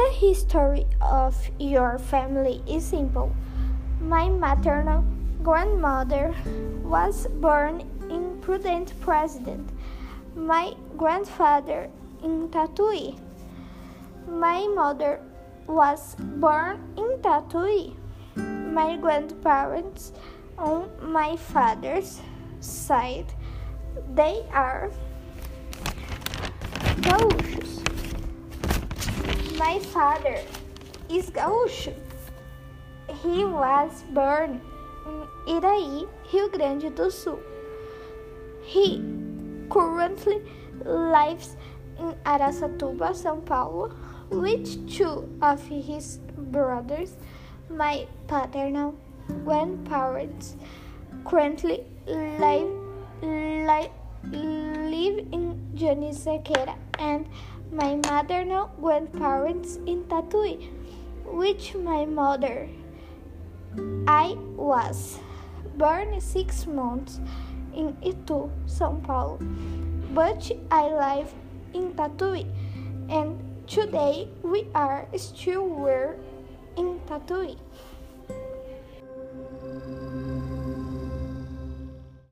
history of your family is simple. My maternal grandmother was born in Prudente President. My grandfather in Tatuí. My mother was born in Tatuí. My grandparents on my father's side, they are gaúchos. My father is gaúcho. He was born in Iraí, Rio Grande do Sul. He currently lives in Araçatuba, São Paulo, with two of his brothers. My paternal grandparents currently live, live, live in Janicequeira and maternal grandparents in Tatuí, which my mother. I was born six months in Itu, São Paulo, but I live in Tatuí, and today we are still here in Tatuí.